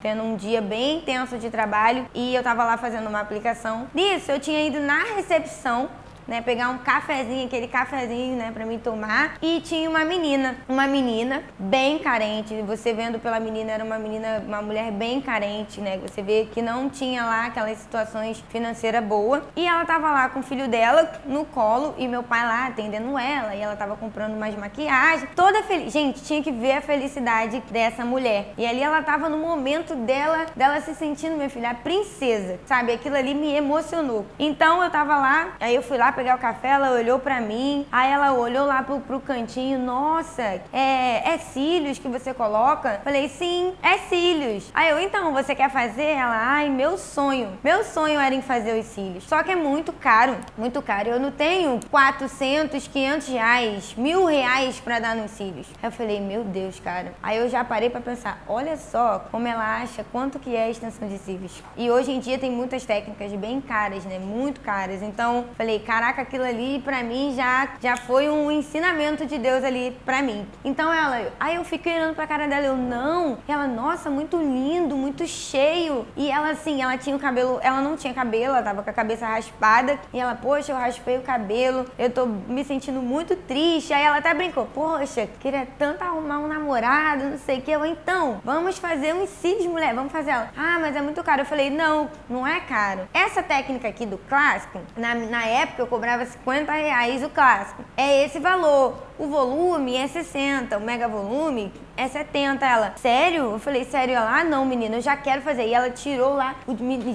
tendo um dia bem intenso de trabalho e eu tava lá fazendo uma aplicação. Nisso, eu tinha ido na recepção né, pegar um cafezinho, aquele cafezinho, né, para mim tomar. E tinha uma menina, uma menina bem carente. Você vendo pela menina, era uma menina, uma mulher bem carente, né? Você vê que não tinha lá aquelas situações financeiras boas. E ela tava lá com o filho dela no colo e meu pai lá atendendo ela. E ela tava comprando mais maquiagem, toda feliz. Gente, tinha que ver a felicidade dessa mulher. E ali ela tava no momento dela, dela se sentindo, minha filha, a princesa, sabe? Aquilo ali me emocionou. Então eu tava lá, aí eu fui lá pegar o café, ela olhou pra mim, aí ela olhou lá pro, pro cantinho, nossa, é, é cílios que você coloca? Falei, sim, é cílios. Aí eu, então, você quer fazer? Ela, ai, meu sonho. Meu sonho era em fazer os cílios. Só que é muito caro, muito caro. Eu não tenho 400, 500 reais, mil reais pra dar nos cílios. Aí eu falei, meu Deus, cara. Aí eu já parei pra pensar, olha só como ela acha quanto que é a extensão de cílios. E hoje em dia tem muitas técnicas bem caras, né? Muito caras. Então, falei, caraca, caraca, aquilo ali para mim já, já foi um ensinamento de Deus ali para mim. Então ela, aí eu fiquei olhando pra cara dela, eu não. Ela, nossa, muito lindo, muito cheio. E ela assim, ela tinha o cabelo, ela não tinha cabelo, ela tava com a cabeça raspada. E ela, poxa, eu raspei o cabelo, eu tô me sentindo muito triste. Aí ela até brincou, poxa, queria tanto arrumar um namorado, não sei o que. Eu, então, vamos fazer uns cílios, mulher, vamos fazer ela. Ah, mas é muito caro. Eu falei, não, não é caro. Essa técnica aqui do clássico, na, na época eu cobrava 50 reais o clássico. É esse valor. O volume é 60, o mega volume é 70. Ela, sério? Eu falei, sério? Ela, ah, não, menina, eu já quero fazer. E ela tirou lá.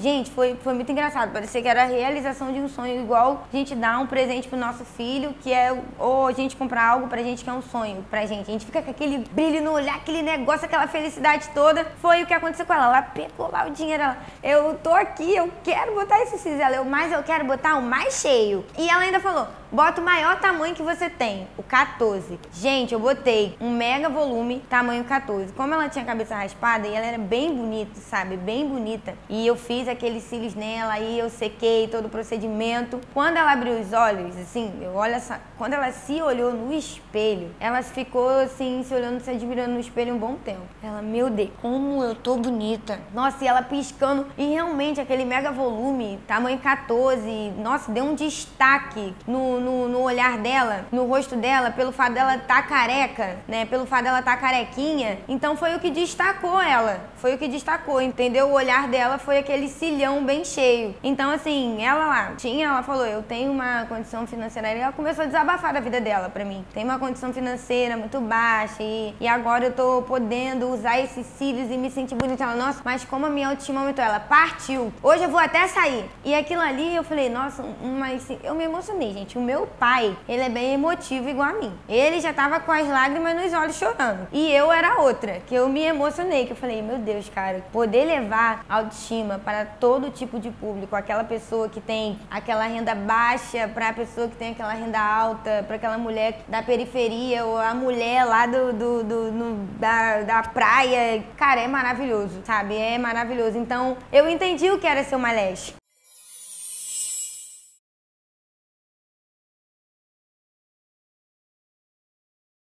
Gente, foi, foi muito engraçado. Parecia que era a realização de um sonho, igual a gente dá um presente pro nosso filho, que é ou a gente comprar algo pra gente que é um sonho pra gente. A gente fica com aquele brilho no olhar, aquele negócio, aquela felicidade toda. Foi o que aconteceu com ela. Ela pegou lá o dinheiro. Ela, eu tô aqui, eu quero botar esse cinza. Eu, mas eu quero botar o mais cheio. E ela ainda falou: bota o maior tamanho que você tem, o 14. Gente, eu botei um mega volume, tamanho 14. Como ela tinha a cabeça raspada e ela era bem bonita, sabe? Bem bonita. E eu fiz aqueles cílios nela, aí eu sequei todo o procedimento. Quando ela abriu os olhos, assim, eu olho essa. Quando ela se olhou no espelho, ela ficou assim, se olhando, se admirando no espelho um bom tempo. Ela, meu Deus, como eu tô bonita. Nossa, e ela piscando. E realmente aquele mega volume, tamanho 14, nossa, deu um destaque no, no, no olhar dela, no rosto dela, pelo fato dela estar tá careca, né? Pelo fato dela estar tá carequinha. Então foi o que destacou ela. Foi o que destacou, entendeu? O olhar dela foi aquele cilhão bem cheio. Então, assim, ela lá tinha, ela falou, eu tenho uma condição financeira. E ela começou a desabafar da vida dela pra mim. Tem uma condição financeira muito baixa e, e agora eu tô podendo usar esses cílios e me sentir bonita. Ela, nossa, mas como a minha autoestima aumentou, ela partiu. Hoje eu vou até sair. E aquilo ali eu falei, nossa, mas eu me emocionei, gente. O meu meu pai, ele é bem emotivo igual a mim. Ele já tava com as lágrimas nos olhos chorando. E eu era outra, que eu me emocionei, que eu falei, meu Deus, cara, poder levar autoestima para todo tipo de público, aquela pessoa que tem aquela renda baixa, para a pessoa que tem aquela renda alta, para aquela mulher da periferia ou a mulher lá do, do, do no, da, da praia, cara, é maravilhoso, sabe? É maravilhoso. Então, eu entendi o que era ser uma leste.